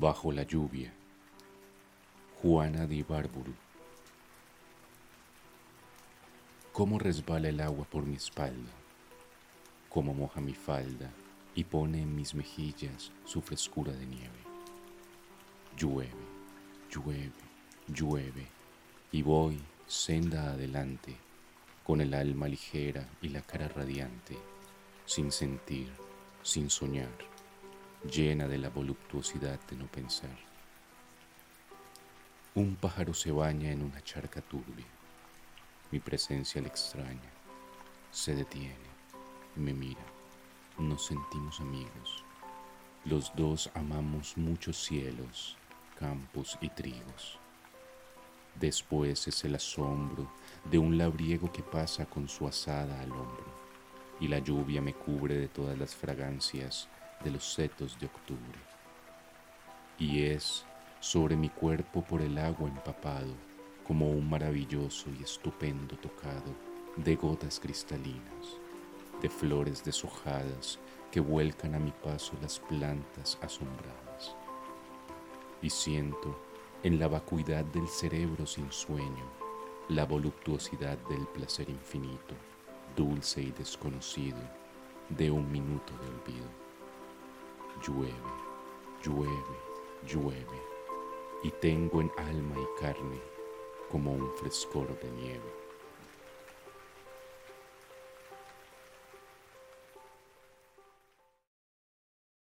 Bajo la lluvia, Juana de Ibarburu. Cómo resbala el agua por mi espalda, cómo moja mi falda y pone en mis mejillas su frescura de nieve. Llueve, llueve, llueve, y voy senda adelante, con el alma ligera y la cara radiante, sin sentir, sin soñar, llena de la voluptuosidad de no pensar. Un pájaro se baña en una charca turbia, mi presencia le extraña, se detiene, me mira, nos sentimos amigos. Los dos amamos muchos cielos, campos y trigos. Después es el asombro de un labriego que pasa con su asada al hombro, y la lluvia me cubre de todas las fragancias de los setos de octubre. Y es sobre mi cuerpo por el agua empapado, como un maravilloso y estupendo tocado de gotas cristalinas, de flores deshojadas que vuelcan a mi paso las plantas asombradas. Y siento en la vacuidad del cerebro sin sueño, la voluptuosidad del placer infinito, dulce y desconocido, de un minuto de. Llueve, llueve, llueve, y tengo en alma y carne como un frescor de nieve.